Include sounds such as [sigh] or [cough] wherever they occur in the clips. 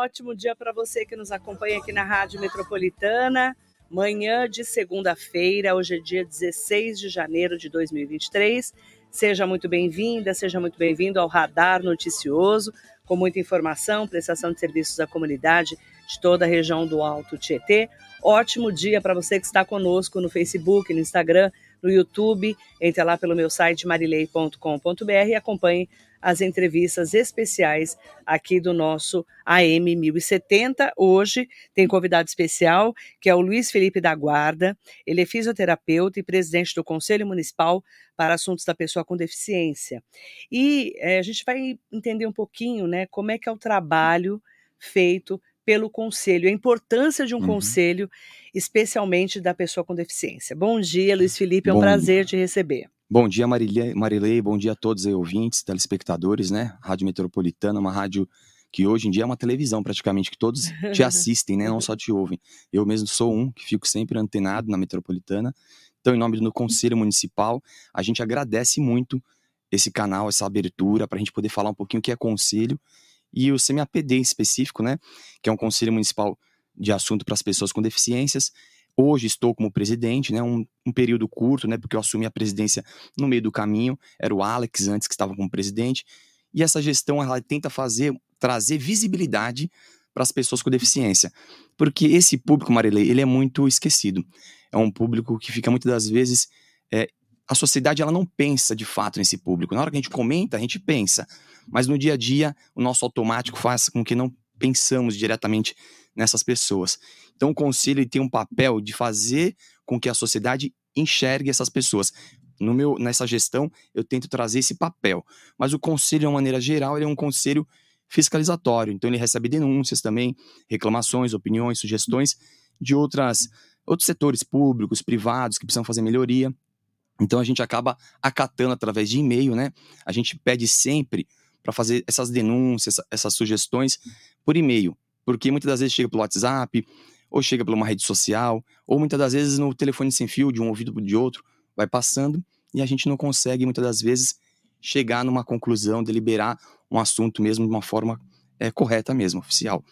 ótimo dia para você que nos acompanha aqui na Rádio Metropolitana. Manhã de segunda-feira, hoje é dia 16 de janeiro de 2023. Seja muito bem-vinda, seja muito bem-vindo ao Radar Noticioso, com muita informação, prestação de serviços à comunidade de toda a região do Alto Tietê. Ótimo dia para você que está conosco no Facebook, no Instagram, no YouTube. Entre lá pelo meu site marilei.com.br e acompanhe as entrevistas especiais aqui do nosso AM 1070. Hoje tem convidado especial, que é o Luiz Felipe da Guarda. Ele é fisioterapeuta e presidente do Conselho Municipal para Assuntos da Pessoa com Deficiência. E é, a gente vai entender um pouquinho né, como é que é o trabalho feito pelo conselho, a importância de um uhum. conselho, especialmente da pessoa com deficiência. Bom dia, Luiz Felipe, é um Bom... prazer te receber. Bom dia, Marilei, bom dia a todos aí, ouvintes, telespectadores, né? Rádio Metropolitana, uma rádio que hoje em dia é uma televisão praticamente, que todos te [laughs] assistem, né? Não só te ouvem. Eu mesmo sou um que fico sempre antenado na Metropolitana. Então, em nome do Conselho Municipal, a gente agradece muito esse canal, essa abertura, para a gente poder falar um pouquinho o que é conselho e o CMAPD em específico, né? Que é um Conselho Municipal de Assunto para as Pessoas com Deficiências. Hoje estou como presidente, né, um, um, período curto, né, porque eu assumi a presidência no meio do caminho. Era o Alex antes que estava como presidente. E essa gestão ela tenta fazer trazer visibilidade para as pessoas com deficiência, porque esse público, Marilei, ele é muito esquecido. É um público que fica muitas das vezes é, a sociedade ela não pensa de fato nesse público. Na hora que a gente comenta, a gente pensa, mas no dia a dia o nosso automático faz com que não pensamos diretamente nessas pessoas. Então o conselho tem um papel de fazer com que a sociedade enxergue essas pessoas. No meu, nessa gestão, eu tento trazer esse papel. Mas o conselho, de uma maneira geral, ele é um conselho fiscalizatório. Então ele recebe denúncias também, reclamações, opiniões, sugestões de outras outros setores públicos, privados que precisam fazer melhoria. Então a gente acaba acatando através de e-mail, né? A gente pede sempre para fazer essas denúncias, essas sugestões por e-mail porque muitas das vezes chega pelo WhatsApp, ou chega por uma rede social, ou muitas das vezes no telefone sem fio, de um ouvido de outro, vai passando e a gente não consegue muitas das vezes chegar numa conclusão, deliberar um assunto mesmo de uma forma é, correta mesmo, oficial.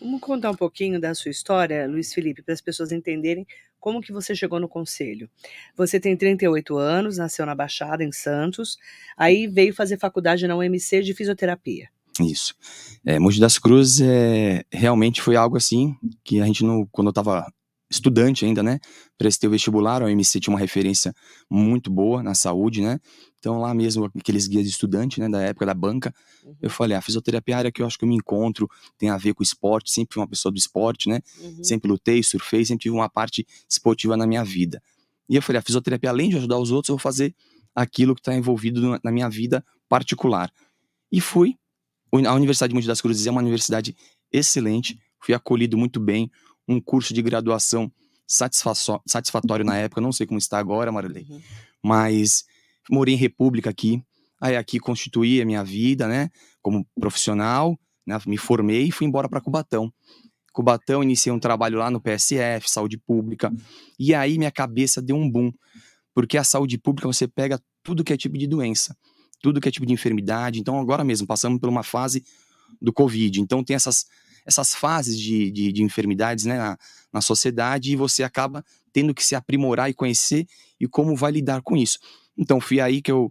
Vamos contar um pouquinho da sua história, Luiz Felipe, para as pessoas entenderem como que você chegou no conselho. Você tem 38 anos, nasceu na Baixada, em Santos, aí veio fazer faculdade na UMC de fisioterapia. Isso. É, Mogi das Cruzes é, realmente foi algo assim que a gente, não, quando eu estava estudante ainda, né, prestei o vestibular, a OMC tinha uma referência muito boa na saúde, né, então lá mesmo, aqueles guias de estudante, né, da época da banca, uhum. eu falei, a fisioterapia é a área que eu acho que eu me encontro, tem a ver com esporte, sempre fui uma pessoa do esporte, né, uhum. sempre lutei, surfei, sempre tive uma parte esportiva na minha vida. E eu falei, a fisioterapia, além de ajudar os outros, eu vou fazer aquilo que está envolvido na minha vida particular. E fui, a Universidade de Monte das Cruzes é uma universidade excelente, fui acolhido muito bem, um curso de graduação satisfatório na época, não sei como está agora, Marilei, uhum. mas morei em República aqui, aí aqui constituí a minha vida, né, como profissional, né, me formei e fui embora para Cubatão. Cubatão, iniciei um trabalho lá no PSF, saúde pública, e aí minha cabeça deu um boom, porque a saúde pública você pega tudo que é tipo de doença tudo que é tipo de enfermidade. Então, agora mesmo, passamos por uma fase do Covid. Então, tem essas, essas fases de, de, de enfermidades né, na, na sociedade e você acaba tendo que se aprimorar e conhecer e como vai lidar com isso. Então, fui aí que eu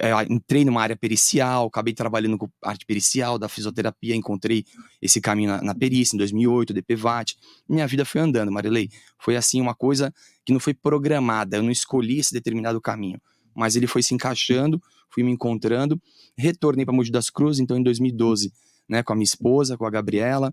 é, entrei numa área pericial, acabei trabalhando com arte pericial da fisioterapia, encontrei esse caminho na, na perícia em 2008, DPVAT. Minha vida foi andando, Marilei. Foi assim uma coisa que não foi programada, eu não escolhi esse determinado caminho, mas ele foi se encaixando fui me encontrando. Retornei para Mogi das Cruzes, então em 2012, né, com a minha esposa, com a Gabriela,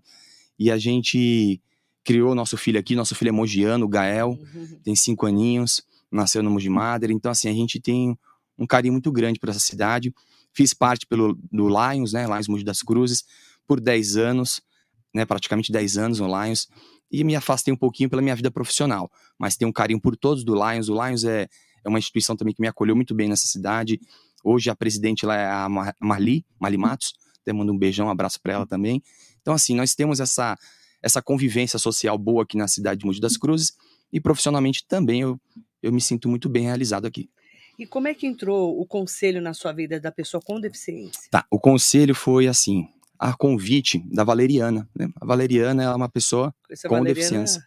e a gente criou nosso filho aqui, nosso filho é mogiano, o Gael, uhum. tem cinco aninhos, nasceu no Mogi Madre, então assim, a gente tem um carinho muito grande por essa cidade. Fiz parte pelo, do Lions, né, Lions Mogi das Cruzes, por 10 anos, né, praticamente 10 anos no Lions, e me afastei um pouquinho pela minha vida profissional, mas tenho um carinho por todos do Lions. O Lions é, é uma instituição também que me acolheu muito bem nessa cidade, Hoje a presidente lá é a Marli, Marli Matos. Até mando um beijão, um abraço para ela também. Então, assim, nós temos essa, essa convivência social boa aqui na cidade de Mogi das Cruzes e profissionalmente também eu, eu me sinto muito bem realizado aqui. E como é que entrou o conselho na sua vida da pessoa com deficiência? Tá, o conselho foi assim, a convite da Valeriana. Né? A Valeriana é uma pessoa Essa com Valeriana, deficiência.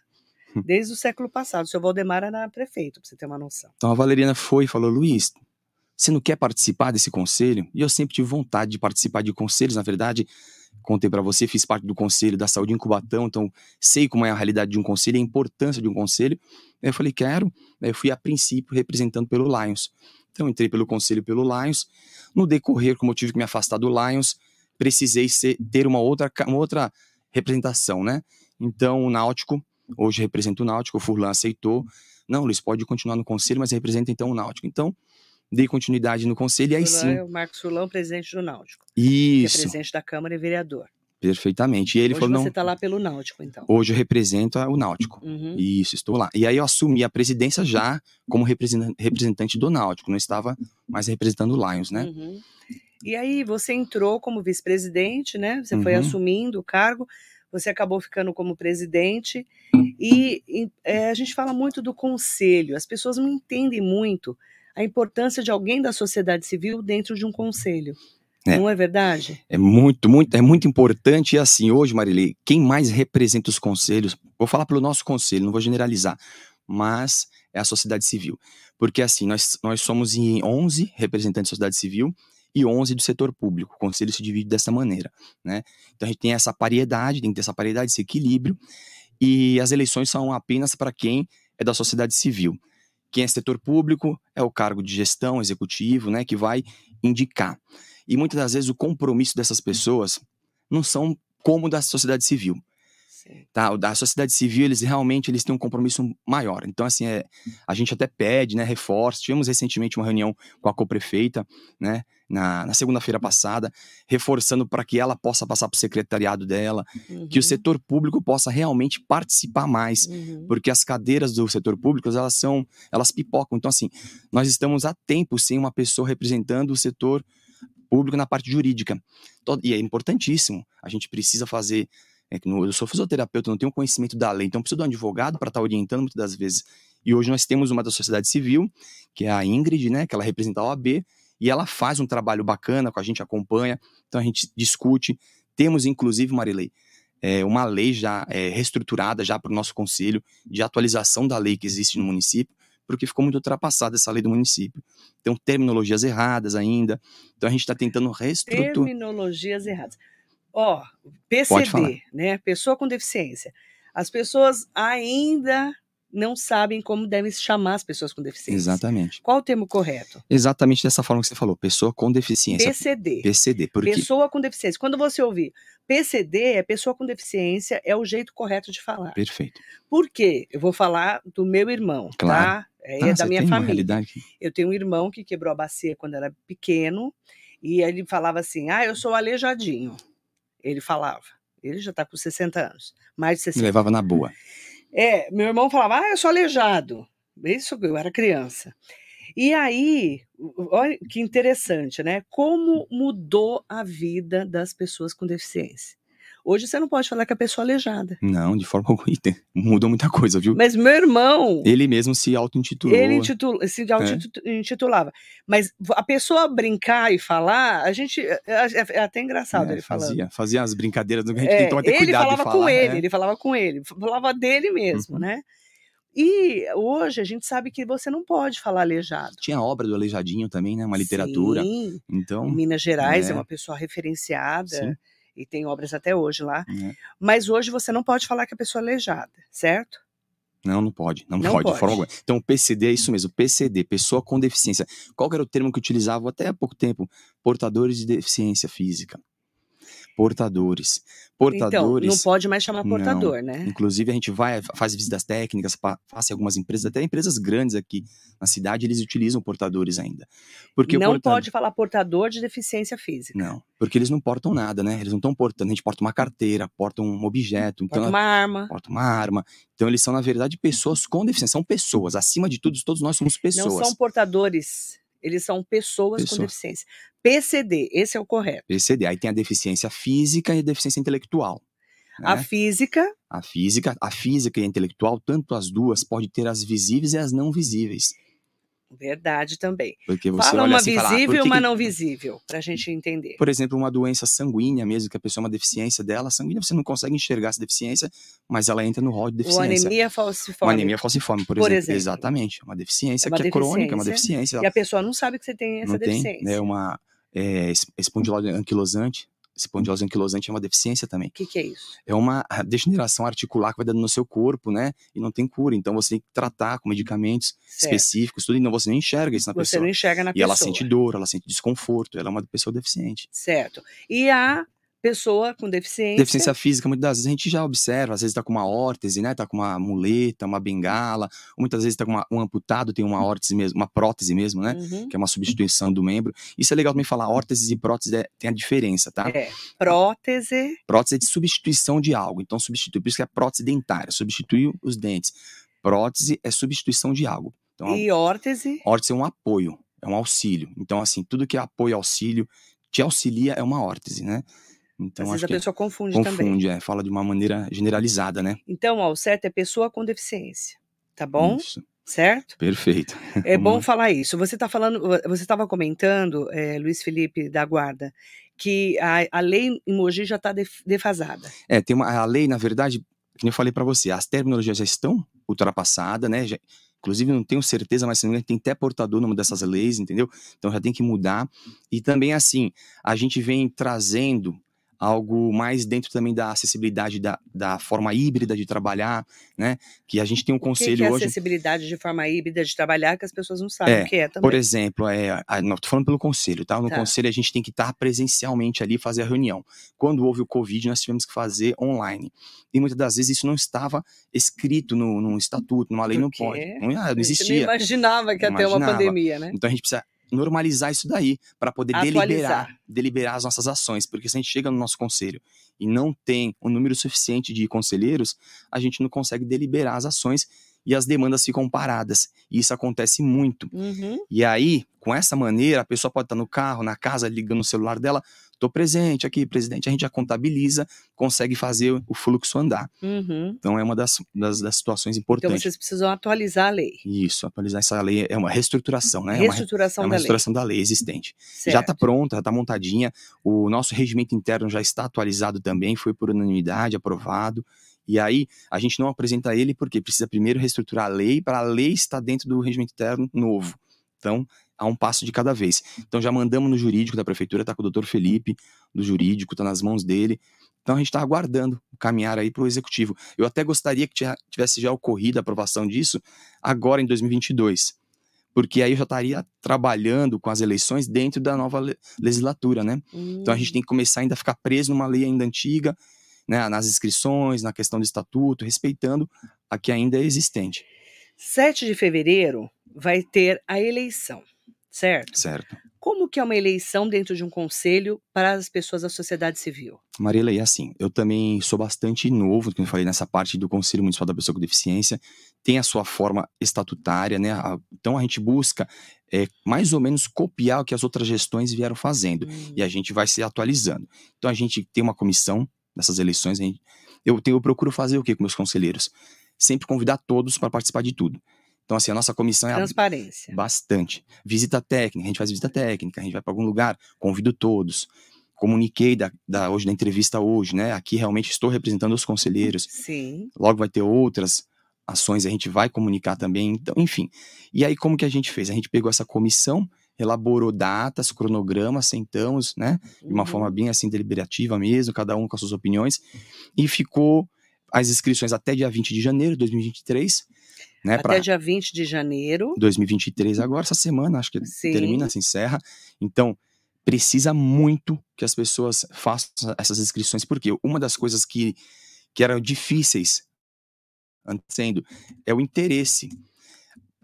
Desde o século passado. O seu Valdemar era prefeito, pra você ter uma noção. Então a Valeriana foi e falou: Luiz, você não quer participar desse conselho? E eu sempre tive vontade de participar de conselhos, na verdade. Contei para você, fiz parte do conselho da saúde em Cubatão, então sei como é a realidade de um conselho, a importância de um conselho. Eu falei, quero. Eu fui a princípio representando pelo Lions. Então entrei pelo conselho pelo Lions. No decorrer, como eu tive que me afastar do Lions, precisei ser, ter uma outra, uma outra representação, né? Então o Náutico, hoje representa o Náutico, o Furlan aceitou. Não, Luiz, pode continuar no conselho, mas representa então o Náutico. Então, dei continuidade no conselho e aí Furlan sim. é o Marcos Furlan, presidente do Náutico. É Isso, presidente da Câmara e vereador. perfeitamente. E ele Hoje falou: você está lá pelo Náutico, então. hoje eu represento o Náutico. Uhum. Isso, estou lá. E aí eu assumi a presidência já como representan- representante do Náutico, não estava mais representando o Lions, né? Uhum. E aí você entrou como vice-presidente, né? Você foi Uhum. assumindo o cargo, você acabou ficando como presidente. E, e, é, a gente fala muito do conselho. As pessoas não entendem muito a importância de alguém da sociedade civil dentro de um conselho. É. Não é verdade? É muito, muito, é muito importante. E assim, hoje, Marilei, quem mais representa os conselhos, vou falar pelo nosso conselho, não vou generalizar, mas é a sociedade civil. Porque assim, nós, nós somos em 11 representantes da sociedade civil e 11 do setor público. O conselho se divide dessa maneira, né? Então a gente tem essa paridade, tem que ter essa paridade, esse equilíbrio, e as eleições são apenas para quem é da sociedade civil. Quem é setor público é o cargo de gestão executivo, né, que vai indicar. E muitas das vezes o compromisso dessas pessoas não são como da sociedade civil, Sim. tá? Da sociedade civil, eles realmente eles têm um compromisso maior. Então, assim, é, a gente até pede, né, reforço. Tivemos recentemente uma reunião com a coprefeita, né, na, na segunda-feira passada, reforçando para que ela possa passar para o secretariado dela, que o Uhum. setor público possa realmente participar mais, Uhum. porque as cadeiras do setor público, elas são, elas pipocam. Então, assim, nós estamos há tempo sem uma pessoa representando o setor público na parte jurídica. E é importantíssimo. A gente precisa fazer. É no- eu sou fisioterapeuta, não tenho conhecimento da lei, então preciso de um advogado para estar orientando muitas das vezes. E hoje nós temos uma da sociedade civil, que é a Ingrid, né, que ela representa a OAB, e ela faz um trabalho bacana com a gente, acompanha, então a gente discute. Temos, inclusive, Marilei, é, uma lei já é, reestruturada já para o nosso conselho de atualização da lei que existe no município, porque ficou muito ultrapassada essa lei do município. Então, terminologias erradas ainda. Então, a gente está tentando reestruturar. Terminologias erradas. Ó, falar. PCD, né? Pessoa com deficiência. As pessoas ainda não sabem como devem se chamar as pessoas com deficiência. Exatamente. Qual o termo correto? Exatamente dessa forma que você falou, pessoa com deficiência. PCD. PCD, porque Pessoa com deficiência. Quando você ouvir PCD, é pessoa com deficiência, é o jeito correto de falar. perfeito. Por quê? Eu vou falar do meu irmão, Claro. tá? É Ah, da minha família. Eu tenho um irmão que quebrou a bacia quando era pequeno, e ele falava assim: Ah, eu sou aleijadinho. Ele falava. Ele já está com 60 anos, mais de me 60. levava na boa. É, meu irmão falava: Ah, eu sou aleijado. Isso eu era criança. E aí, olha que interessante, né? Como mudou a vida das pessoas com deficiência. Hoje você não pode falar que a pessoa é aleijada. Não, de forma [laughs] alguma. Mudou muita coisa, viu? Mas meu irmão, Ele mesmo se auto-intitulou. ele intitula- se auto- intitulava. Mas a pessoa brincar e falar, a gente. É, é- é até engraçado É, ele falando. fazia, fazia as brincadeiras, a gente É, tem que tomar até ele cuidado falava de falar. com ele, é. ele falava com ele, falava dele mesmo, Uhum. né? E hoje a gente sabe que você não pode falar aleijado. Tinha a obra do Aleijadinho também, né? Uma literatura. Sim, Então, em Minas Gerais é, é. uma pessoa referenciada Sim. E tem obras até hoje lá. né? Mas hoje você não pode falar que a pessoa é aleijada, certo? Não, não pode. Não, Não pode, pode. de forma alguma. Então, PCD é isso mesmo. PCD, pessoa com deficiência. Qual era o termo que utilizavam até há pouco tempo? Portadores de deficiência física. Portadores. Portadores. Então, não pode mais chamar Não. portador, né? Inclusive, a gente vai, faz visitas técnicas, passa em algumas empresas, até empresas grandes aqui na cidade, eles utilizam portadores ainda. Porque não portador- pode falar portador de deficiência física. Não, porque eles não portam nada, né? Eles não estão portando. A gente porta uma carteira, porta um objeto, então Porta uma arma. porta uma arma. Então, eles são, na verdade, pessoas com deficiência. São pessoas. Acima de tudo, todos nós somos pessoas. Não são portadores, eles são pessoas, com Pessoas. deficiência. PCD, esse é o correto. PCD. Aí tem a deficiência física e a deficiência intelectual. né? A física, A física, a física e a intelectual, tanto as duas, pode ter as visíveis e as não visíveis. Verdade também. Porque você Fala uma assim e fala, ah, visível e uma que- não visível, pra gente entender. Por exemplo, uma doença sanguínea mesmo, que a pessoa é uma deficiência dela, sanguínea você não consegue enxergar essa deficiência, mas ela entra no rol de Ou deficiência. anemia Uma falciforme. anemia falciforme, por, Por exemplo. exemplo. Exatamente. Uma deficiência É uma que é crônica, é uma deficiência. deficiência. E a pessoa não sabe que você tem essa não tem, deficiência. né, uma é, es- espondilose anquilosante. Espondilose anquilosante é uma deficiência também. O que, que é isso? É uma degeneração articular que vai dando no seu corpo, né? E não tem cura. Então você tem que tratar com medicamentos Certo. específicos, tudo, e não você não enxerga isso na Você pessoa. não enxerga na E pessoa. ela sente dor, ela sente desconforto, ela é uma pessoa deficiente. Certo. E a pessoa com deficiência. Deficiência física, muitas das vezes a gente já observa, às vezes tá com uma órtese, né? Tá com uma muleta, uma bengala, muitas vezes tá com uma- um amputado, tem uma órtese mesmo, uma prótese mesmo, né? Uhum. Que é uma substituição do membro. Isso é legal também falar, órteses e próteses é- tem a diferença, tá? É. Prótese. Prótese é de substituição de algo, então substitui, por isso que é prótese dentária, substitui os dentes. Prótese é substituição de algo. Então, E órtese. órtese é um apoio, é um auxílio. Então, assim, tudo que é apoio, auxílio, te auxilia é uma órtese, né? Então, Às vezes a pessoa confunde, também. confunde, é, fala de uma maneira generalizada, né? Então, ó, o certo é pessoa com deficiência. Tá bom? Isso, Certo? perfeito. É [laughs] bom falar isso. Você está falando, você estava comentando, eh, Luiz Felipe da Guarda, que a, a lei em Mogi já está defasada. É, tem uma, a lei, na verdade, que eu falei pra você, as terminologias já estão ultrapassadas, né? Já- inclusive, não tenho certeza, mas se não me engano, tem até portador numa dessas leis, entendeu? Então já tem que mudar. E também, assim, a gente vem trazendo algo mais dentro também da acessibilidade da, da forma híbrida de trabalhar, né? Que a gente tem um O que, conselho que é hoje. acessibilidade de forma híbrida de trabalhar que as pessoas não sabem É, o que é também? Por exemplo, é, não, tô falando pelo conselho, tá? No Tá. conselho a gente tem que estar presencialmente ali fazer a reunião. Quando houve o Covid, nós tivemos que fazer online. E muitas das vezes isso não estava escrito no, num estatuto, numa lei, não pode. Não, ah, não A gente nem existia. imaginava que ia ter uma pandemia, né? Então a gente precisa normalizar isso daí para poder Atualizar. deliberar, deliberar as nossas ações, porque se a gente chega no nosso conselho e não tem um número suficiente de conselheiros, a gente não consegue deliberar as ações e as demandas ficam paradas. E isso acontece muito. Uhum. E aí, com essa maneira, a pessoa pode estar no carro, na casa, ligando no celular dela, tô presente aqui, presidente, a gente já contabiliza, consegue fazer o fluxo andar. Uhum. Então é uma das, das, das situações Então importantes. vocês precisam atualizar a lei. Isso, atualizar essa lei é uma reestruturação, né? É uma, re- Reestruturação é uma da lei. reestruturação da lei existente. Já Certo. está pronta, já está montadinha. O nosso regimento interno já está atualizado também, foi por unanimidade aprovado. E aí, a gente não apresenta ele porque precisa primeiro reestruturar a lei para a lei estar dentro do regimento interno novo. Então, há um passo de cada vez. Então, já mandamos no jurídico da prefeitura, está com o doutor Felipe, do jurídico, está nas mãos dele. Então, a gente está aguardando caminhar aí para o executivo. Eu até gostaria que tivesse já ocorrido a aprovação disso agora em 2022 porque aí eu já estaria trabalhando com as eleições dentro da nova le- legislatura, né? Então a gente tem que começar ainda a ficar preso numa lei ainda antiga, né? Nas inscrições, na questão do estatuto, respeitando a que ainda é existente, 7 de fevereiro vai ter a eleição, certo? certo? Como que é uma eleição dentro de um conselho para as pessoas da sociedade civil? Marília, e assim, eu também sou bastante novo, como eu falei, nessa parte do Conselho Municipal da Pessoa com Deficiência, tem a sua forma estatutária, né? Então a gente busca é, mais ou menos copiar o que as outras gestões vieram fazendo. Hum. e a gente vai se atualizando. Então a gente tem uma comissão nessas eleições. gente- eu, tenho, eu procuro fazer o que com meus conselheiros? Sempre convidar todos para participar de tudo. Então, assim, a nossa comissão é Transparência. bastante. Visita técnica, a gente faz visita técnica, a gente vai para algum lugar, convido todos. Comuniquei da, da- hoje na entrevista hoje, né? Aqui realmente estou representando os conselheiros Sim. logo vai ter outras ações, a gente vai comunicar também, então, enfim. E aí, como que a gente fez? A gente pegou essa comissão, elaborou datas, cronogramas, sentamos, né, de uma Uhum. forma bem assim deliberativa mesmo, cada um com as suas opiniões, e ficou as inscrições até dia 20 de janeiro de 2023, né, Até para dia 20 de janeiro. 2023 agora, essa semana, acho que Sim. termina, se encerra. Então, precisa muito que as pessoas façam essas inscrições, porque uma das coisas que, que eram difíceis sendo é o interesse.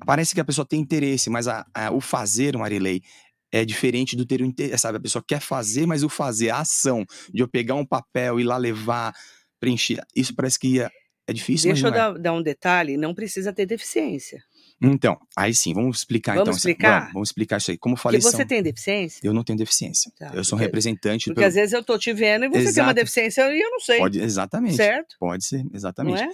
Parece que a pessoa tem interesse, mas a, a- o fazer, Marilei, é diferente do ter o interesse, sabe? A pessoa quer fazer, mas o fazer, a ação de eu pegar um papel, ir lá levar, preencher, isso parece que é, é difícil, Deixa eu não é. dar, dar um detalhe: não precisa ter deficiência. Então, aí sim, vamos explicar Vamos então. explicar? Vamos, vamos explicar isso aí. Como eu falei, você são- tem deficiência? eu não tenho deficiência. Tá, eu sou um representante Porque pelo- às vezes eu tô te vendo e você tem uma Exato. deficiência e eu não sei. Pode, exatamente. certo? Pode ser, Não exatamente. é?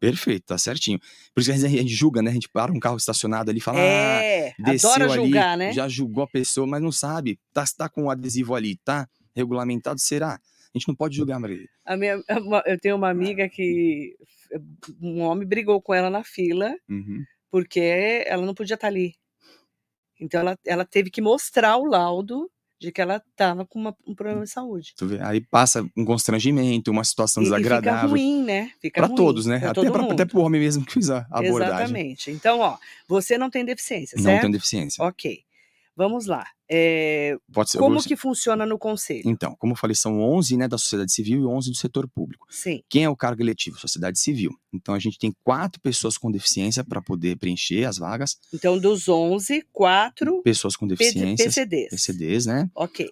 Perfeito, tá certinho. Por isso que a gente julga, né? A gente para um carro estacionado ali e fala, é, ah, desceu adora ali, julgar, né? já julgou a pessoa, mas não sabe. Tá, tá com o adesivo ali, tá regulamentado, será? A gente não pode julgar, Maria. A minha, eu tenho uma amiga que um homem brigou com ela na fila Uhum. porque ela não podia estar ali. Então ela, ela teve que mostrar o laudo de que ela estava com uma- um problema de saúde. Aí passa um constrangimento, uma situação E, e fica desagradável. ruim, né? Fica Pra ruim todos, né? pra Até, pra, mundo. até pro homem mesmo que fez a abordagem. Exatamente. Então, ó, você não tem deficiência, Não certo? tem deficiência. Ok. Vamos lá. É, como que funciona no conselho? Então, como eu falei, são 11 né, da sociedade civil e 11 do setor público. Sim. Quem é o cargo eletivo? Sociedade civil. Então, a gente tem quatro pessoas com deficiência para poder preencher as vagas. Então, dos 11, quatro Pessoas com deficiências, PCDs. PCDs, né? Ok.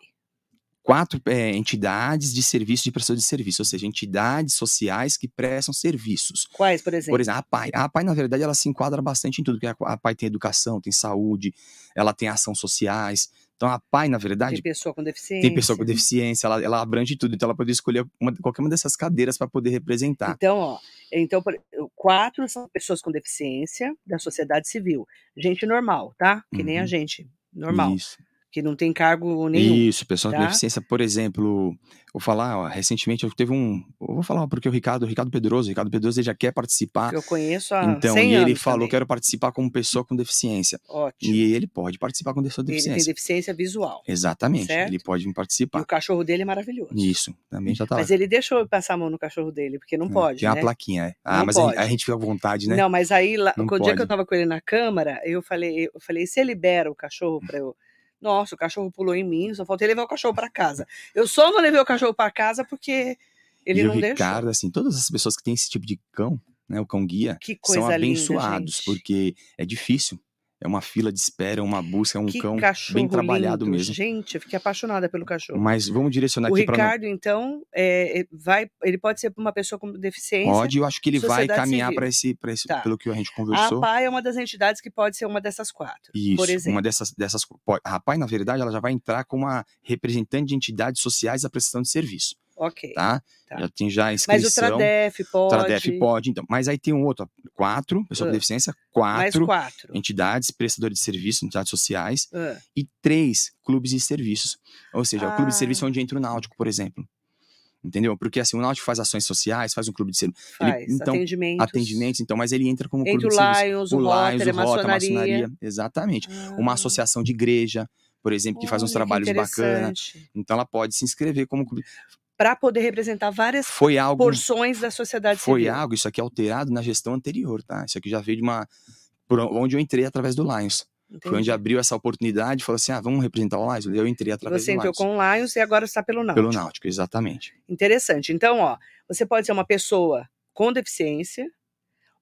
Quatro é, entidades de serviço de prestação de serviço, ou seja, entidades sociais que prestam serviços. Quais, por exemplo? Por exemplo, a PAI. A PAI, na verdade, ela se enquadra bastante em tudo, porque a a PAI tem educação, tem saúde, ela tem ações sociais. Então, a PAI, na verdade, Tem pessoa com deficiência. tem pessoa com deficiência, ela, ela abrange tudo, então ela pode escolher uma- qualquer uma dessas cadeiras para poder representar. Então, ó, então, quatro são pessoas com deficiência da sociedade civil. Gente normal, tá? Que nem a Uhum. gente, normal. Isso. Que não tem cargo nenhum. Isso, pessoas com tá? deficiência, por exemplo, vou falar, ó, recentemente eu teve um, eu vou falar porque o Ricardo, o Ricardo Pedroso, o Ricardo Pedroso ele já quer participar, eu conheço há então, 100 e ele falou, também. quero participar como pessoa com deficiência. Ótimo. E ele pode participar com pessoa com Ele tem deficiência. deficiência visual. Exatamente, certo? ele pode E participar. o cachorro dele é maravilhoso. Isso, também já tá lá. Mas ele deixou eu passar a mão no cachorro dele, porque não É, pode, Tem uma né? plaquinha, é. Ah, Não mas pode. a gente fica à vontade, né? Não, mas aí, lá, Não o dia que eu tava com ele na câmara, eu falei, eu falei, você libera o cachorro pra eu. Nossa, o cachorro pulou em mim, só faltei levar o cachorro pra casa. Eu só não levei o cachorro pra casa porque ele e não o deixou. Ricardo, assim, todas as pessoas que têm esse tipo de cão, né, o cão guia, são linda, abençoados, gente. porque é difícil. É uma fila de espera, uma busca, é um que cão bem trabalhado lindo. mesmo. Gente, eu fiquei apaixonada pelo cachorro. Mas vamos direcionar o aqui para Ricardo, então, é, é, vai, ele pode ser uma pessoa com deficiência. Pode, eu acho que ele vai caminhar para esse, pra esse Tá. pelo que a gente A conversou. PAI é uma das entidades que pode ser uma dessas quatro. Isso, por exemplo. uma dessas, dessas. pode- A PAI, na verdade, ela já vai entrar como uma representante de entidades sociais da prestação de serviço, Ok. tá? Tá. Já tem já a Mas inscrição. o Tradef pode. Tradef pode, então. Mas aí tem um outro, quatro, pessoa com Ah. deficiência, Mais quatro quatro. entidades, prestadores de serviço, entidades sociais, Ah, e três clubes de serviços. Ou seja, o clube de Ah. serviço é onde entra o Náutico, por exemplo. Entendeu? Porque assim, o Náutico faz ações sociais, faz um clube de serviço, Ele- faz. então, atendimentos. atendimentos, então, mas ele entra como clube o de serviço. Lions, o, o Rotary, Lions, a o Rota, a maçonaria. maçonaria, exatamente. Uma Ah, associação de igreja, por exemplo, que faz uns olha, trabalhos bacanas. Então ela pode se inscrever como clube. Para poder representar várias Foi algo porções da sociedade foi civil. algo, isso aqui é alterado na gestão anterior, tá? Isso aqui já veio de uma por onde eu entrei através do Lions. Foi onde Entendi. abriu essa oportunidade, falou assim: "Ah, vamos representar o Lions". Eu entrei através Você do entrou Lions. com o Lions e agora está pelo Náutico. Pelo Náutico, exatamente. Interessante. Então, ó, você pode ser uma pessoa com deficiência,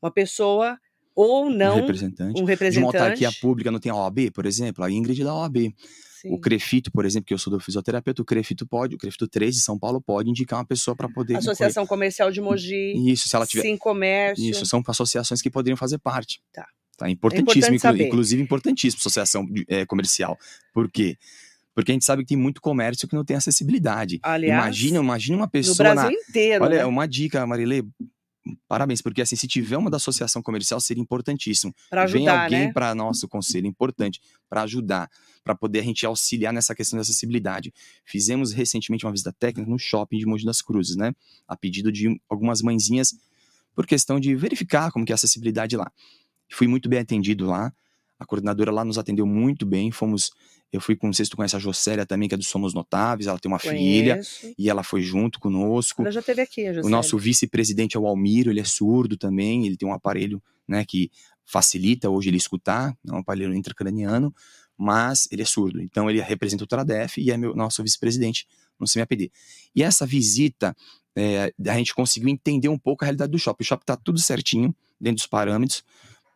uma pessoa ou um não, representante. um De representante. uma autarquia pública não tem a OAB, por exemplo, a Ingrid da OAB. Sim. O CREFITO, por exemplo, que eu sou do fisioterapeuta, o CREFITO pode, o CREFITO 3 de São Paulo pode indicar uma pessoa para poder Associação Comercial de Mogi. Isso, se ela tiver Sim Comércio. Isso, são associações que poderiam fazer parte. Tá. Tá importantíssimo, importante inclu- saber. inclusive importantíssimo associação eh, comercial. Por quê? Porque a gente sabe que tem muito comércio que não tem acessibilidade. Aliás, imagina, imagina uma no pessoa Brasil na, inteiro. Olha, né? uma dica, Marilê. Parabéns, porque assim, se tiver uma da associação comercial, seria importantíssimo. Vem ajudar, alguém né? para nosso conselho, importante, para ajudar, para poder a gente auxiliar nessa questão da acessibilidade. Fizemos recentemente uma visita técnica no shopping de Mogi das Cruzes, né? A pedido de algumas mãezinhas, por questão de verificar como que é a acessibilidade lá. Fui muito bem atendido lá. A coordenadora lá nos atendeu muito bem. Fomos, eu fui com, não sei se tu conhece a Jocélia também, que é do Somos Notáveis. Ela tem uma filha Conheço. e ela foi junto conosco. Ela já teve aqui, a O nosso vice-presidente é o Almiro, ele é surdo também, ele tem um aparelho, né, que facilita hoje ele escutar, é um aparelho intracraniano, mas ele é surdo. Então ele representa o Tradef e é meu, nosso vice-presidente no CMAPD. E essa visita, é, a gente conseguiu entender um pouco a realidade do shopping. O shopping está tudo certinho, dentro dos parâmetros,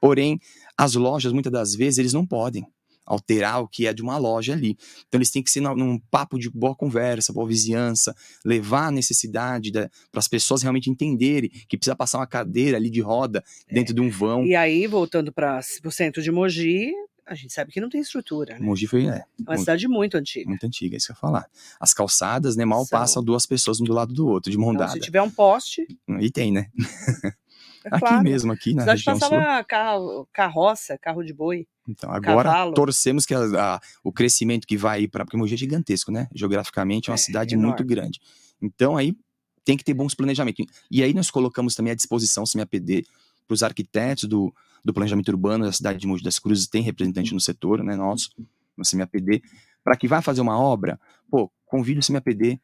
porém, as lojas, muitas das vezes, eles não podem alterar o que é de uma loja ali. Então eles têm que ser num- papo de boa conversa, boa vizinhança, levar a necessidade para as pessoas realmente entenderem que precisa passar uma cadeira ali de roda dentro de um vão. E aí, voltando para o centro de Mogi, a gente sabe que não tem estrutura, né? Mogi foi é, É uma muito, cidade muito antiga. muito antiga, é isso que eu ia falar. As calçadas, né, mal São. passam duas pessoas um do lado do outro, de mão Então, dada. se tiver um poste, E tem, né? [laughs] É aqui claro. mesmo, aqui na Senão região sul. passava carro, carroça, carro de boi. Então, agora cavalo. torcemos que a- a- o crescimento que vai para. Porque Mogi é gigantesco, né? Geograficamente é uma É, cidade enorme. muito grande. Então, aí tem que ter bons planejamentos. E aí nós colocamos também à disposição o CMAPD para os arquitetos do, do planejamento urbano da cidade de Mogi das Cruzes, tem representante no setor, né? Nosso, no CMAPD, para que vá fazer uma obra, pô, convide o CMAPD.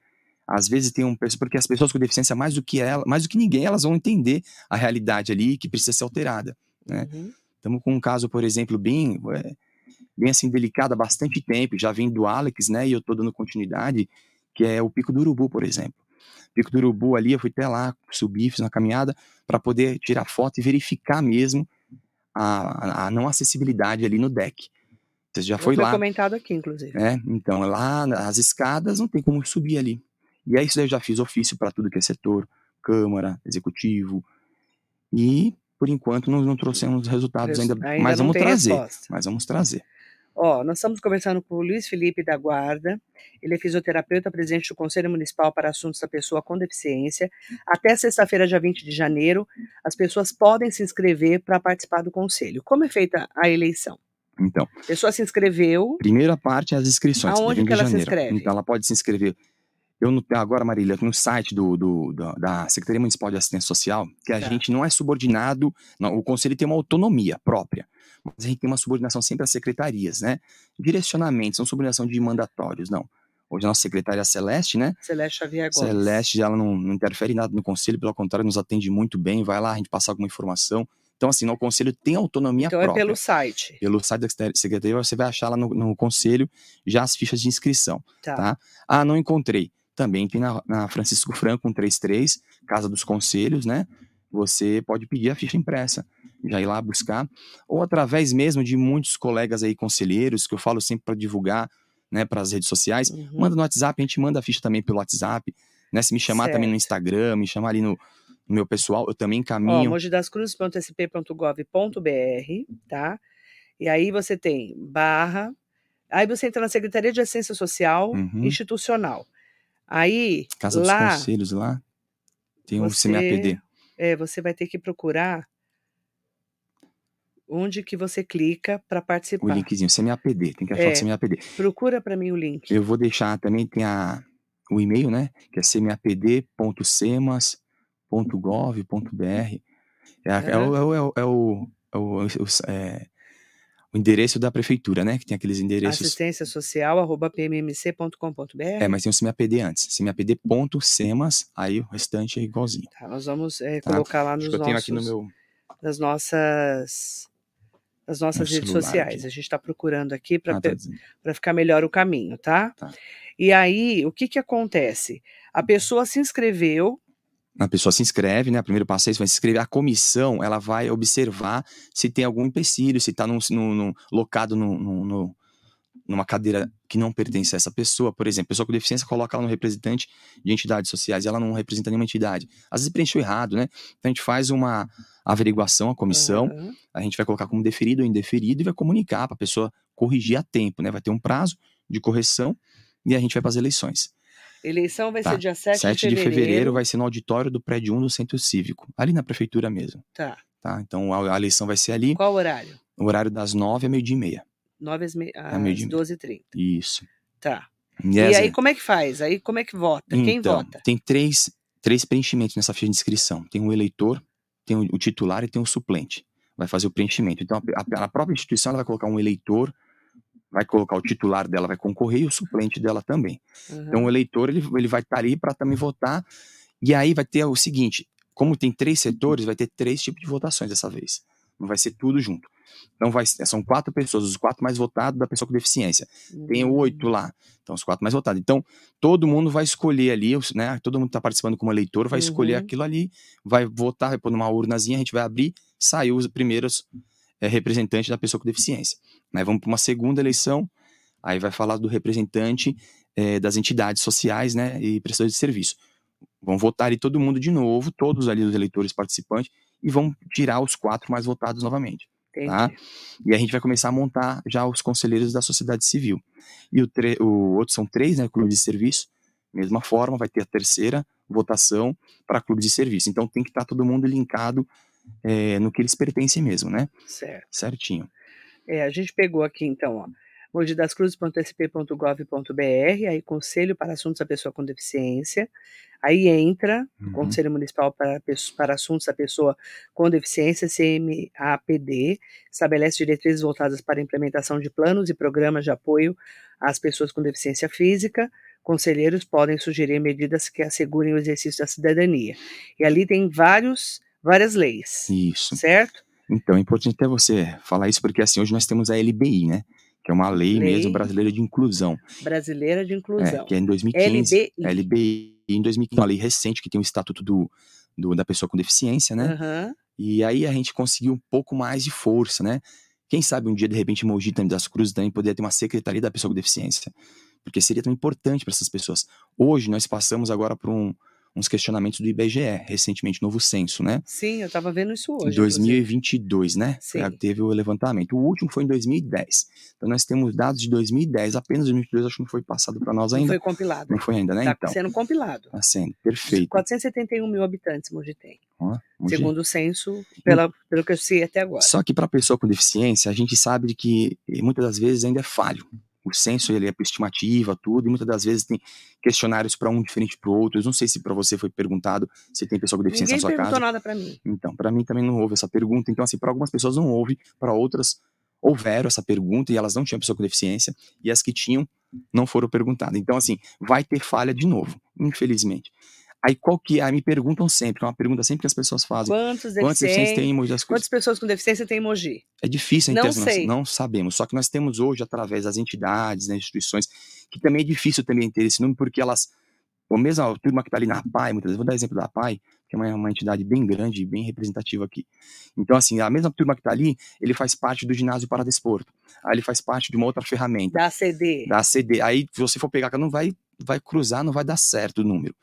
Às vezes tem um porque as pessoas com deficiência, mais do que ela, mais do que ninguém, elas vão entender a realidade ali que precisa ser alterada. né? Uhum. Estamos com um caso, por exemplo, bem, é, bem assim, delicado há bastante tempo, já vem do Alex, né, e eu estou dando continuidade, que é o Pico do Urubu, por exemplo. Pico do Urubu ali, eu fui até lá, subi, fiz uma caminhada, para poder tirar foto e verificar mesmo a, a não acessibilidade ali no deck. Você já foi Foi lá, comentado aqui, inclusive. né? Então, lá nas escadas não tem como subir ali. E aí, isso daí eu já fiz ofício para tudo que é setor, Câmara, Executivo, e por enquanto não, não trouxemos resultados ainda, Ainda mas vamos trazer. resposta. Mas vamos trazer. Ó, nós estamos conversando com o Luiz Felipe da Guarda. Ele é fisioterapeuta, presidente do Conselho Municipal para Assuntos da Pessoa com Deficiência. Até sexta-feira, dia 20 de janeiro, as pessoas podem se inscrever para participar do conselho. Como é feita a eleição? Então, A pessoa se inscreveu. primeira parte é as inscrições. Aonde dia 20 que ela se inscreve? Então, ela pode se inscrever. Eu agora, Marília, no site do, do- da, Secretaria Municipal de Assistência Social, que a Tá. gente não é subordinado, não, o conselho tem uma autonomia própria, mas a gente tem uma subordinação sempre às secretarias, né? Direcionamentos, não subordinação de mandatórios, não. Hoje a nossa secretária Celeste, né? Celeste Xavier Gomes. Celeste, ela não, não interfere em nada no conselho, pelo contrário, nos atende muito bem, vai lá, a gente passa alguma informação. Então, assim, o conselho tem autonomia Então é própria. pelo site. Pelo site da secretaria- secretaria, você vai achar lá no, no conselho já as fichas de inscrição, Tá. tá? Ah, não encontrei. Também tem na, na Francisco Franco 133, Casa dos Conselhos, né? Você pode pedir a ficha impressa, já ir lá buscar, ou através mesmo de muitos colegas aí conselheiros, que eu falo sempre para divulgar, né, para as redes sociais, Uhum. manda no WhatsApp, a gente manda a ficha também pelo WhatsApp, né? Se me chamar também no Certo. Instagram, me chamar ali no, no meu pessoal, eu também Ó, encaminho. mogidascruzes.sp.gov.br, tá? E aí você tem barra, aí você entra na Secretaria de Assistência Social Uhum. Institucional. Aí, Casa dos lá, Conselhos lá, tem um você- CMAPD. é, você vai ter que procurar onde que você clica para O participar. linkzinho, CMAPD, tem que achar É. o CMAPD. Procura para mim o link. Eu vou deixar também, tem a, o e-mail, né? Que é cmapd.semas.gov.br. É, é, o, é, o, é, o, é, o, é o- o- é o endereço da prefeitura, né? Que tem aqueles endereços. Assistência social, arroba pmmc.com.br. É, mas tem o CMAPD antes. CMAPD.semas, aí o restante é igualzinho. Tá, nós vamos é, Tá. colocar lá nos Acho que eu nossos, tenho aqui no meu. nas nossas, nas nossas redes sociais. aqui. A gente está procurando aqui para Ah, tá ficar melhor o caminho, tá? Tá. E aí, o que que acontece? A pessoa se inscreveu, A pessoa se inscreve, né? O primeiro passo é isso, vai se inscrever. A comissão, ela vai observar se tem algum empecilho, se está num, num- num- locado num- num- num- numa cadeira que não pertence a essa pessoa. Por exemplo, pessoa com deficiência coloca ela no representante de entidades sociais e ela não representa nenhuma entidade. Às vezes preencheu errado, né? Então a gente faz uma averiguação, a comissão, Aham. a gente vai colocar como deferido ou indeferido e vai comunicar para a pessoa corrigir a tempo, né? Vai ter um prazo de correção e a gente vai para as eleições. Eleição vai Tá. ser dia 7, 7 de fevereiro vai ser no auditório do prédio 1 do Centro Cívico, ali na prefeitura mesmo, Tá. tá? Então a, eleição vai ser ali, Qual horário? no horário das 9 a meio-dia e meia. 9 às, me... às meio-dia. 12h30. Isso. Tá. E, E aí, como é que faz? Aí, como é que vota? Quem então, vota? tem três, três preenchimentos nessa ficha de inscrição. Tem o eleitor, tem o, o titular e tem o suplente. Vai fazer o preenchimento. Então, a, a- a própria instituição vai colocar um eleitor, vai colocar o titular dela, vai concorrer e o suplente dela também. Aham. Então o eleitor ele, ele vai estar ali para também votar. E aí vai ter o seguinte: como tem três setores, vai ter três tipos de votações dessa vez. Não vai ser tudo junto. Então vai, são quatro pessoas, os quatro mais votados da pessoa com deficiência. Tem Hum. oito lá. Então os quatro mais votados. Então todo mundo vai escolher ali, né? Todo mundo está participando como eleitor, vai escolher Uhum. aquilo ali, vai votar, vai pôr numa urnazinha, a gente vai abrir, saiu os primeiros eh, representantes da pessoa com deficiência. Né? Vamos para uma segunda eleição, aí vai falar do representante eh, das entidades sociais, né? E prestadores de serviço. Vão votar ali todo mundo de novo, todos ali os eleitores participantes, e vão tirar os quatro mais votados novamente. Tá? E a gente vai começar a montar já os conselheiros da sociedade civil. E o, o outro são três, né? Clubes de serviço. Mesma forma, vai ter a terceira votação para clubes de serviço. Então tem que estar todo mundo linkado é, no que eles pertencem mesmo, né? Certo. Certinho. É, a gente pegou aqui então, ó, modidascruzes.sp.gov.br, aí Conselho para Assuntos da Pessoa com Deficiência, aí entra uhum. Conselho Municipal para, para Assuntos da Pessoa com Deficiência, CMAPD, estabelece diretrizes voltadas para a implementação de planos e programas de apoio às pessoas com deficiência física, conselheiros podem sugerir medidas que assegurem o exercício da cidadania. E ali tem vários, várias leis. Isso. Certo? Então, é importante até você falar isso, porque assim, hoje nós temos a LBI, né? Que é uma lei, lei mesmo brasileira de inclusão. Brasileira de inclusão. É, que é em 2015. LBI. LBI, em 2015, uma lei recente que tem o estatuto do, do da pessoa com deficiência, né? Uhum. E aí a gente conseguiu um pouco mais de força, né? Quem sabe um dia, de repente, Mogi também das Cruzes também poderia ter uma secretaria da pessoa com deficiência. Porque seria tão importante para essas pessoas. Hoje nós passamos agora por um, uns questionamentos do IBGE, recentemente, novo censo, né? Sim, eu estava vendo isso hoje. Em 2022, inclusive. né? Sim. Teve o levantamento. O último foi em 2010. Então nós temos dados de 2010, apenas 2022, acho que não foi passado para nós ainda. Não foi compilado. Não foi ainda, né? Está então. sendo compilado. Está sendo, perfeito. 471 mil habitantes Mogi tem. Ah, Mogi. Segundo o censo, pela, pelo que eu sei até agora. Só que para pessoa com deficiência, a gente sabe que muitas das vezes ainda é falho o censo ele é por estimativa, tudo, e muitas das vezes tem questionários para um diferente para o outro. Eu não sei se para você foi perguntado se tem pessoa com deficiência Ninguém na sua casa. Ninguém perguntou nada para mim. Então, para mim também não houve essa pergunta. Então, assim, para algumas pessoas não houve, para outras houveram essa pergunta e elas não tinham pessoa com deficiência, e as que tinham não foram perguntadas. Então, assim, vai ter falha de novo, infelizmente. Aí qual que é? Aí me perguntam sempre, é uma pergunta sempre que as pessoas fazem. Quantos, Quantos deficientes tem em Mogi das Cruzes? Quantas pessoas com deficiência tem em Mogi? É difícil, não nós sei. não sabemos. Só que nós temos hoje, através das entidades, né, instituições, que também é difícil também ter esse número, porque elas, ou mesmo a turma que está ali na PAI, muitas vezes, vou dar exemplo da PAI, que é uma, uma entidade bem grande e bem representativa aqui. Então, assim, a mesma turma que está ali, ele faz parte do ginásio para desporto. Aí ele faz parte de uma outra ferramenta. Da ACD. Da ACD. Aí, se você for pegar, não vai, vai cruzar, não vai dar certo o número.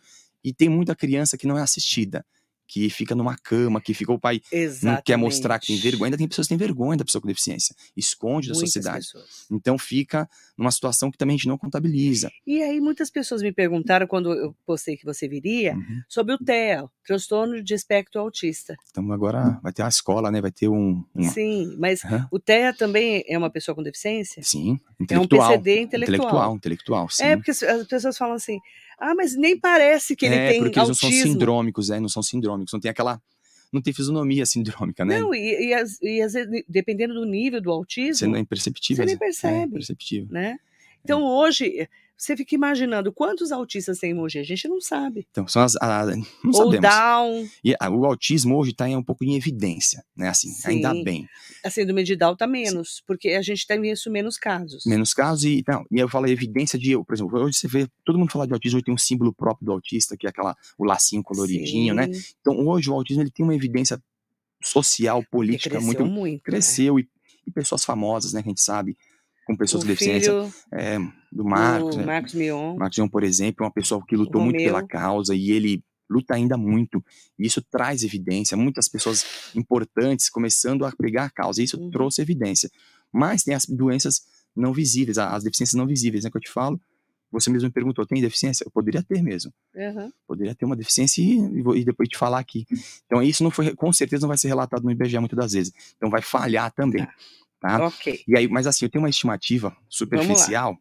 E tem muita criança que não é assistida, que fica numa cama, que fica o pai Exatamente. não quer mostrar que tem vergonha. Ainda tem pessoas que têm vergonha da pessoa com deficiência, esconde da Muitas sociedade. Pessoas. Então fica numa situação que também a gente não contabiliza. E aí muitas pessoas me perguntaram quando eu postei que você viria Uhum. sobre o TEA, transtorno de espectro autista. Então agora vai ter a escola, né? Vai ter um. uma- Sim, mas Aham. o TEA também é uma pessoa com deficiência? Sim, É um intelectual. PCD intelectual. Intelectual, intelectual, sim. É, porque as pessoas falam assim, ah, mas nem parece que ele É, tem porque eles não são sindrômicos, é, não são sindrômicos, não tem aquela. Não tem fisionomia sindrômica, né? Não, e, e, às- e às vezes, dependendo do nível do Você autismo, não é imperceptível. Você nem É percebe. imperceptível. né? Então hoje, você fica imaginando quantos autistas tem em Mogi, a gente não sabe. Então, são as. a- não Ou sabemos. Down, E ah, o autismo hoje está um pouco em evidência, né? Assim, ainda Sim. bem. a síndrome de Down tá menos, porque a gente tem isso menos casos. Menos casos e, não, e eu falo evidência de, por exemplo, hoje você vê, todo mundo fala de autismo, hoje tem um símbolo próprio do autista, que é aquela, o lacinho coloridinho, né? Sim, Então, hoje o autismo ele tem uma evidência social, política cresceu muito. muito. né? Cresceu e, e pessoas famosas, né? Que a gente sabe, com pessoas o com deficiência. É, do Marcos, né? Marcos Mion. Marcos João, por exemplo, é uma pessoa que lutou muito pela causa e ele luta ainda muito. E isso traz evidência. Muitas pessoas importantes começando a pregar a causa. E isso Uhum. trouxe evidência. Mas tem as doenças não visíveis, as deficiências não visíveis, né? Que eu te falo. Você mesmo me perguntou, tem deficiência? Eu poderia ter mesmo. Aham. Poderia ter uma deficiência e, e e depois te falar aqui. Então, isso não foi, com certeza não vai ser relatado no IBGE muitas das vezes. Então, vai falhar também. Tá? Ok. E aí, mas assim, eu tenho uma estimativa superficial,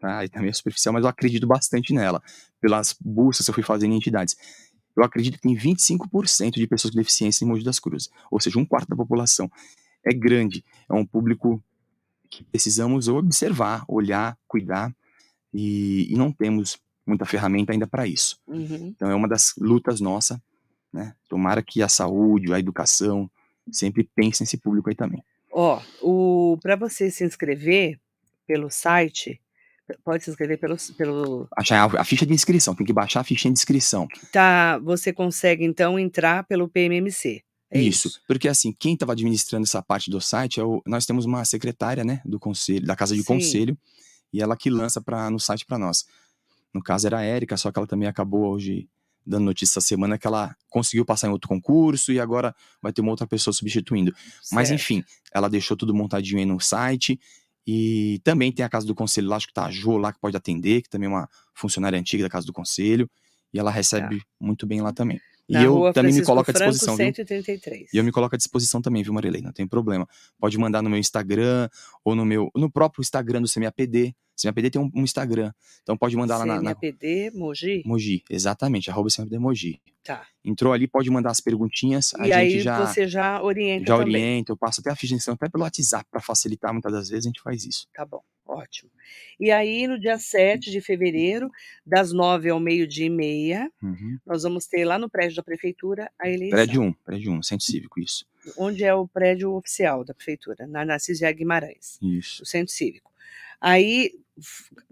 tá? E também é superficial, mas eu acredito bastante nela, pelas buscas que eu fui fazendo em entidades. Eu acredito que tem 25% de pessoas com deficiência em Mogi das Cruzes, ou seja, um quarto da população. É grande, é um público que precisamos observar, olhar, cuidar, e, e não temos muita ferramenta ainda para isso. Uhum. Então é uma das lutas nossa, né? Tomara que a saúde, a educação sempre pense nesse público aí também. Ó, o para você se inscrever pelo site, pode se inscrever pelo, pelo Achar a, a ficha de inscrição, tem que baixar a ficha de inscrição. tá, você consegue então entrar pelo PMMC. É isso. isso. Porque assim, quem estava administrando essa parte do site é o, nós temos uma secretária, né, do conselho, da casa de Sim. conselho, e ela que lança para no site para nós. No caso era a Érica, só que ela também acabou hoje dando notícia essa semana que ela conseguiu passar em outro concurso e agora vai ter uma outra pessoa substituindo. Mas Certo. enfim, ela deixou tudo montadinho aí no site. E também tem a Casa do Conselho lá, acho que tá a Jo lá que pode atender, que também é uma funcionária antiga da Casa do Conselho. E ela recebe Tá. muito bem lá também. E eu também me coloco à disposição, Franco, 133. viu? E eu me coloco à disposição também, viu, Marilei? Não tem problema. Pode mandar no meu Instagram ou no meu no próprio Instagram do CMAPD. CMAPD tem um, um Instagram. Então pode mandar lá na, na CMAPD Mogi? Mogi, exatamente, arroba CMAPD Mogi. Tá. Entrou ali, pode mandar as perguntinhas, a e aí gente já você já orienta já também. orienta, eu passo até a ficha de inscrição, até pelo WhatsApp para facilitar, muitas das vezes a gente faz isso. Tá bom, ótimo. E aí, no dia 7 de fevereiro, das 9 ao meio-dia e meia, Uhum. nós vamos ter lá no prédio da prefeitura a eleição. Prédio 1, prédio 1, centro cívico, isso. Onde é o prédio oficial da prefeitura, na Narciso Guimarães, Isso. o centro cívico. Aí,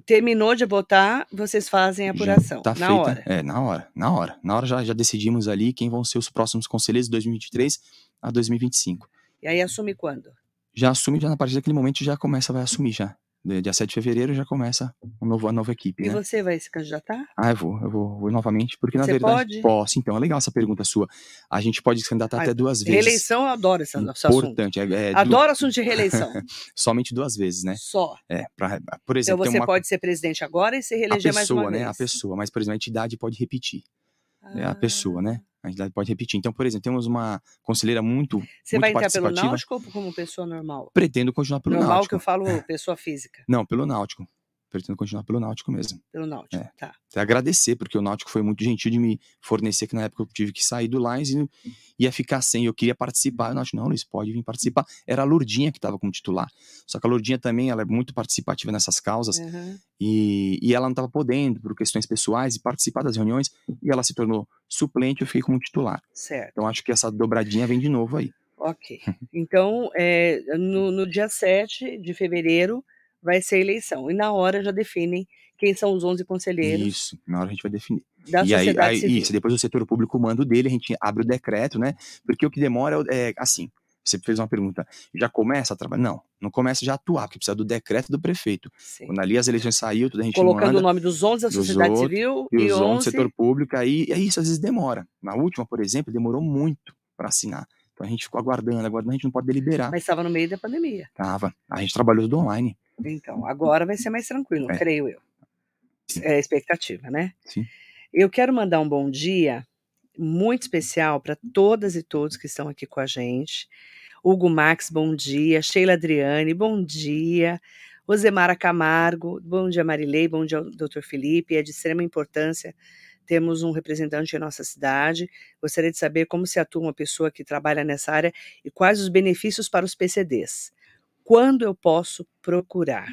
terminou de votar, vocês fazem a apuração, Tá na feita, hora. É, na hora, na hora. Na hora já, já decidimos ali quem vão ser os próximos conselheiros de 2023 a 2025. E aí assume quando? Já assume, já a partir daquele momento já começa, vai assumir já. De- Dia 7 de fevereiro já começa um novo, a nova equipe, E né? você vai se candidatar? Ah, eu vou, eu vou, vou novamente, porque na Você verdade. pode? Posso, então, é legal essa pergunta sua. A gente pode se candidatar Ah, até duas vezes. Reeleição, eu adoro assunto. Importante, é, é du- Adoro assunto de reeleição. [laughs] somente duas vezes, né? Só. É, pra, por Então exemplo, tem você uma, pode ser presidente agora e se a reeleger mais pessoa, uma né? vez. A pessoa, mas, por exemplo, a entidade pode repetir. É a Ah. pessoa, né? A entidade pode repetir. Então, por exemplo, temos uma conselheira muito, Você muito vai entrar pelo. Náutico ou como pessoa normal? Pretendo continuar pelo normal Náutico. que eu falo [laughs] pessoa física, Não, pelo Náutico. Pretendo continuar pelo Náutico mesmo. pelo Náutico. É. Tá. Até agradecer, porque o Náutico foi muito gentil de me fornecer, que na época eu tive que sair do Lions e ia ficar sem. Eu queria participar. O Náutico, não, Luiz, pode vir participar. Era a Lourdinha que estava como titular. Só que a Lourdinha também, ela é muito participativa nessas causas. Uhum. E, e ela não estava podendo, por questões pessoais, e participar das reuniões. E ela se tornou suplente, eu fiquei como titular. Certo. Então acho que essa dobradinha vem de novo aí. Ok. Então, é, no, no dia 7 de fevereiro vai ser a eleição. E na hora já definem quem são os 11 conselheiros Isso, na hora a gente vai definir. da e aí, aí isso, depois o setor público manda o dele, a gente abre o decreto, né? Porque o que demora é, é assim. Você fez uma pergunta, já começa a trabalhar? Não, não começa já a atuar, porque precisa do decreto do prefeito. Sim. Quando ali as eleições saiu, tudo a gente Colocando manda, o nome dos 11 da sociedade outros, civil e os 11 do 11 setor público, aí, aí isso às vezes demora. Na última, por exemplo, demorou muito para assinar. Então a gente ficou aguardando, aguardando, a gente não pode deliberar. mas estava no meio da pandemia. Tava. A gente trabalhou tudo online. Então, agora vai ser mais tranquilo, É. creio eu. É a expectativa, né? Sim. Eu quero mandar um bom dia muito especial para todas e todos que estão aqui com a gente. Hugo Max, bom dia. Sheila Adriane, bom dia. Rosemara Camargo, bom dia, Marilei, bom dia, doutor Felipe. É de extrema importância termos um representante em nossa cidade. Gostaria de saber como se atua uma pessoa que trabalha nessa área e quais os benefícios para os PCDs. Quando eu posso procurar?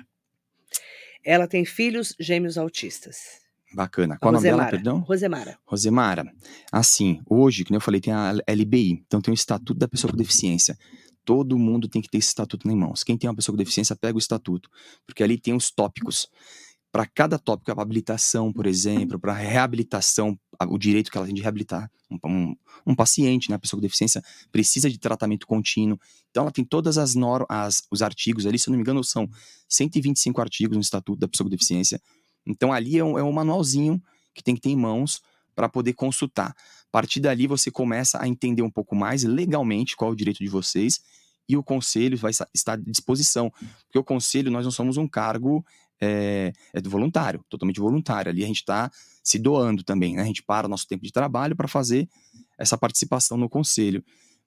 Ela tem filhos gêmeos autistas. Bacana. Qual o nome dela, perdão? Rosemara. Rosemara, assim, hoje, como eu falei, tem a LBI, então tem o Estatuto da Pessoa com Deficiência. Todo mundo tem que ter esse estatuto em mãos. Quem tem uma pessoa com deficiência, pega o estatuto, porque ali tem os tópicos. Para cada tópico, a habilitação, por exemplo, para reabilitação, o direito que ela tem de reabilitar um, um- um paciente, né, a pessoa com deficiência, precisa de tratamento contínuo. Então, ela tem todas as normas, os artigos ali, se eu não me engano, são 125 artigos no Estatuto da Pessoa com Deficiência. Então, ali é um, é um manualzinho que tem que ter em mãos para poder consultar. A partir dali, você começa a entender um pouco mais legalmente qual é o direito de vocês e o conselho vai esta- estar à disposição. Porque o conselho, nós não somos um cargo é, é voluntário, totalmente voluntário. Ali a gente está se doando também, né? A gente para o nosso tempo de trabalho para fazer essa participação no conselho.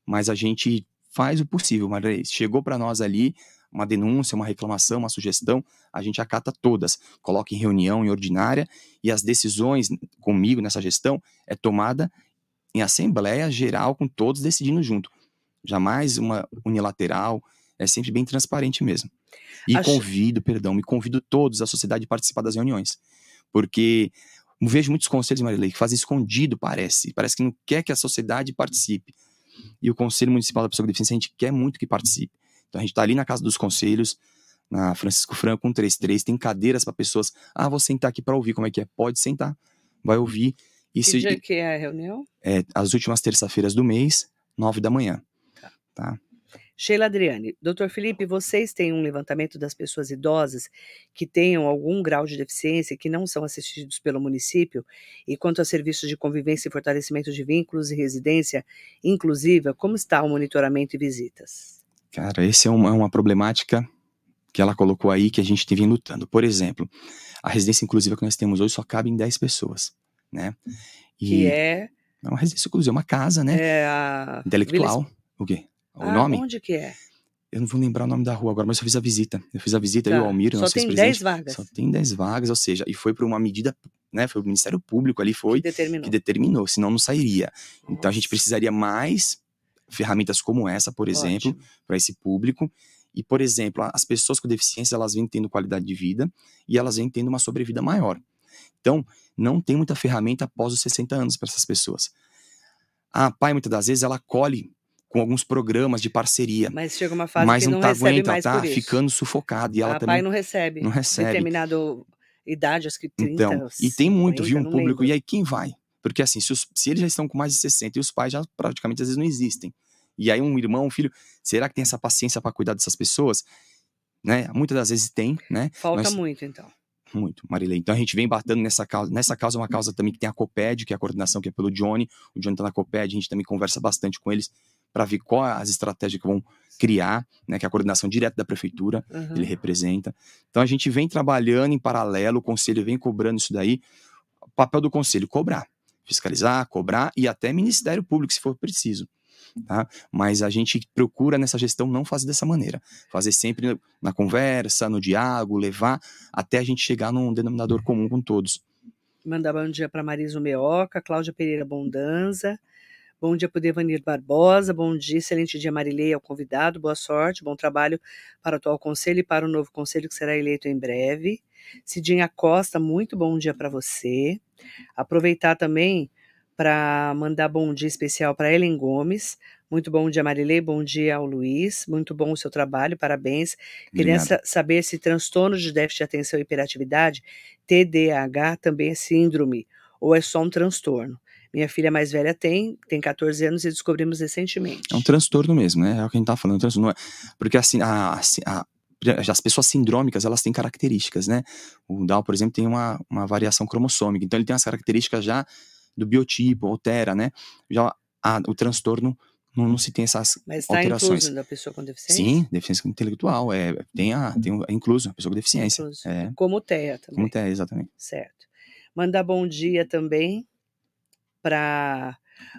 Mas a gente faz o possível, Maria. Chegou para nós ali uma denúncia, uma reclamação, uma sugestão, a gente acata todas, coloca em reunião, em ordinária, e as decisões comigo nessa gestão é tomada em assembleia geral com todos decidindo junto. Jamais uma unilateral, é sempre bem transparente mesmo. E Acho- convido, perdão, me convido todos a sociedade a participar das reuniões. Porque vejo muitos conselhos, Marilei, que fazem escondido, parece. Parece que não quer que a sociedade participe. E o Conselho Municipal da Pessoa com Deficiência, a gente quer muito que participe. Então a gente está ali na Casa dos Conselhos, na Francisco Franco 133, tem cadeiras para pessoas. Ah, vou sentar aqui para ouvir como é que é. Pode sentar, vai ouvir. Isso que dia que é a reunião? é as últimas terça-feiras do mês, nove da manhã. Tá? Sheila Adriane, doutor Felipe, vocês têm um levantamento das pessoas idosas que tenham algum grau de deficiência e que não são assistidos pelo município? E quanto a serviços de convivência e fortalecimento de vínculos e residência inclusiva, como está o monitoramento e visitas? Cara, essa é uma, uma problemática que ela colocou aí que a gente tem vindo lutando. Por exemplo, a residência inclusiva que nós temos hoje só cabe em 10 pessoas, né? Que é É uma residência inclusiva, é uma casa, né? É a... Intelectual. Vila... O quê? O ah, nome? Onde que é? Eu não vou lembrar o nome da rua agora, mas eu fiz a visita. Eu fiz a visita, tá. eu e o Almir, Só tem 10 vagas. Só tem 10 vagas, ou seja, e foi por uma medida, né? Foi o Ministério Público ali, foi que determinou, que determinou senão não sairia. Nossa. Então a gente precisaria mais ferramentas como essa, por exemplo, para esse público. E, por exemplo, as pessoas com deficiência, elas vêm tendo qualidade de vida e elas vêm tendo uma sobrevida maior. Então, não tem muita ferramenta após os 60 anos para essas pessoas. A pai, muitas das vezes, ela colhe com alguns programas de parceria. Mas chega uma fase mas que não, não tá recebe aguenta, mais tá por isso. ficando sufocada. E ela a também pai não recebe. não recebe. Determinada idade, acho que 30, Então, e tem muito, 40, viu, um público. lembro. E aí, quem vai? Porque assim, se, os- se eles já estão com mais de 60 e os pais já praticamente às vezes não existem. E aí, um irmão, um filho, será que tem essa paciência para cuidar dessas pessoas? Né? Muitas das vezes tem, né? Falta Mas- muito, então. Muito, Marilei. Então a gente vem batendo nessa causa. Nessa causa é uma causa também que tem a COPED, que é a coordenação que é pelo Johnny. O Johnny tá na COPED, a gente também conversa bastante com eles para ver quais as estratégias que vão criar, né? Que é a coordenação direta da prefeitura, Uhum. ele representa. Então a gente vem trabalhando em paralelo, o conselho vem cobrando isso daí. O papel do conselho, cobrar. Fiscalizar, cobrar e até Ministério Público, se for preciso. Tá? Mas a gente procura nessa gestão não fazer dessa maneira. Fazer sempre na conversa, no diálogo, levar até a gente chegar num denominador comum com todos. Mandar bom dia para Marisa Meoca, Cláudia Pereira Bondanza. Bom dia para o Devanir Barbosa. Bom dia, excelente dia, Marilei, ao convidado. Boa sorte, bom trabalho para o atual conselho e para o novo conselho que será eleito em breve. Cidinha Costa, muito bom dia para você. Aproveitar também para mandar bom dia especial para Ellen Gomes. Muito bom dia, Marilei. Bom dia ao Luiz. Muito bom o seu trabalho, parabéns. Queria saber se transtorno de déficit de atenção e hiperatividade, TDAH, também é síndrome ou é só um transtorno. Minha filha mais velha tem, tem 14 anos e descobrimos recentemente. É um transtorno mesmo, né? É o que a gente tá falando, um transtorno. É... Porque assim, a, a- as pessoas sindrômicas, elas têm características, né? O Down, por exemplo, tem uma, uma variação cromossômica. Então ele tem as características já do biotipo, altera, né? Já a- o transtorno não, não se tem essas Mas está alterações. incluso da pessoa com deficiência? Sim, deficiência intelectual, é, tem a, tem o- é incluso, a pessoa com deficiência. Incluso. É, Como o TEA também. como é, exatamente. Certo. Mandar bom dia também para.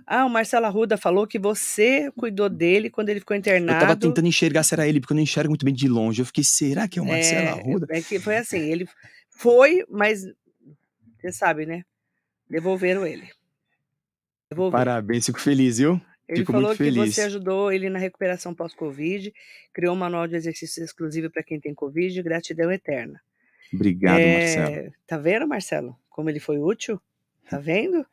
Ah, o Marcelo Arruda falou que você cuidou dele quando ele ficou Eu internado. tava tentando enxergar se era ele, porque eu não enxergo muito bem de longe. Eu fiquei, será que é o Marcelo É, Arruda? é que foi assim, ele foi, mas você sabe, né? Devolveram ele. Devolveram. Parabéns, fico feliz, viu? Ele fico falou muito que feliz. você ajudou ele na recuperação pós-Covid, criou um manual de exercícios exclusivo para quem tem Covid, gratidão eterna. Obrigado, É, Marcelo. Tá vendo, Marcelo? Como ele foi útil? Tá vendo?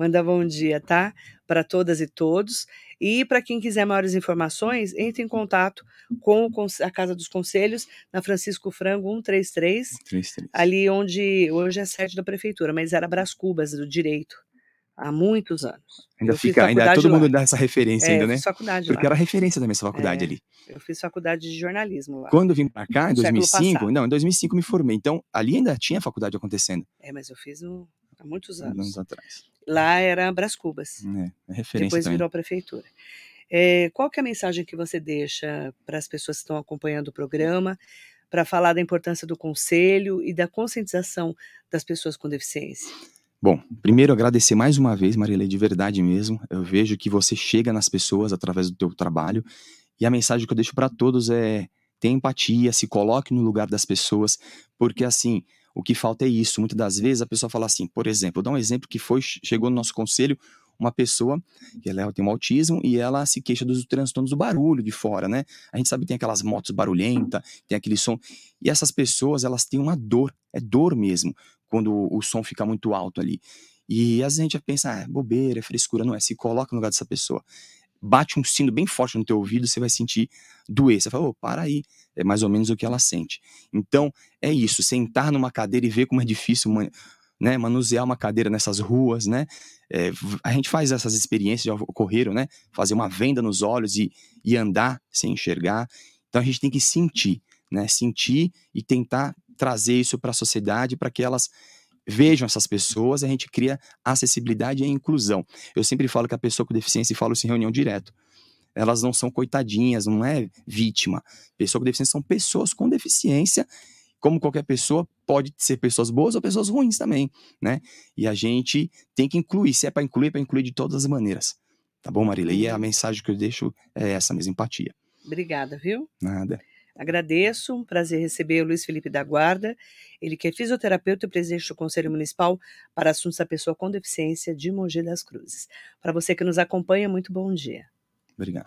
Manda bom dia, tá? Para todas e todos. E para quem quiser maiores informações, entre em contato com a Casa dos Conselhos, na Francisco Frango 133, Três, três. ali onde hoje é sede da prefeitura, mas era Brás Cubas do Direito, há muitos anos. Ainda Eu fica, ainda faculdade todo lá. mundo dá essa referência É, ainda, né? faculdade Porque lá. era referência também essa faculdade É. ali. Eu fiz faculdade de jornalismo lá. Quando eu vim pra cá, em No século 2005, passado. não, em 2005 eu me formei. Então, ali ainda tinha faculdade acontecendo, É, mas eu fiz no- há muitos anos anos. atrás. Lá era Brás Cubas. É, é referência Depois também. virou a prefeitura. É, qual que é a mensagem que você deixa para as pessoas que estão acompanhando o programa, para falar da importância do conselho e da conscientização das pessoas com deficiência? Bom, primeiro agradecer mais uma vez, Marilei, de verdade mesmo. Eu vejo que você chega nas pessoas através do teu trabalho e a mensagem que eu deixo para todos é tenha empatia, se coloque no lugar das pessoas, porque assim, o que falta é isso. Muitas das vezes a pessoa fala assim, por exemplo, dar um exemplo que foi chegou no nosso conselho uma pessoa que ela tem um autismo e ela se queixa dos transtornos do barulho de fora, né? A gente sabe que tem aquelas motos barulhentas, tem aquele som. E essas pessoas, elas têm uma dor, é dor mesmo, quando o, o som fica muito alto ali. E às vezes a gente pensa, ah, é bobeira, é frescura, não é? Se coloca no lugar dessa pessoa. Bate um sino bem forte no teu ouvido, você vai sentir doer. Você fala, ô, para aí. É mais ou menos o que ela sente. Então, é isso, sentar numa cadeira e ver como é difícil né, manusear uma cadeira nessas ruas, né? É, a gente faz essas experiências, já ocorreram, né? Fazer uma venda nos olhos e, e andar sem enxergar. Então a gente tem que sentir, né? Sentir e tentar trazer isso para a sociedade para que elas vejam essas pessoas, a gente cria acessibilidade e inclusão. Eu sempre falo que a pessoa com deficiência, e falo isso em reunião direto, elas não são coitadinhas, não é vítima. Pessoa com deficiência são pessoas com deficiência como qualquer pessoa, pode ser pessoas boas ou pessoas ruins também, né? E a gente tem que incluir, se é para incluir, é para incluir de todas as maneiras. Tá bom, Marília? E a uhum. mensagem que eu deixo é essa mesma empatia. Obrigada, viu? Nada. Agradeço, um prazer receber o Luiz Felipe da Guarda, ele que é fisioterapeuta e presidente do Conselho Municipal para Assuntos da Pessoa com Deficiência de Mogi das Cruzes. Para você que nos acompanha, muito bom dia. Obrigado.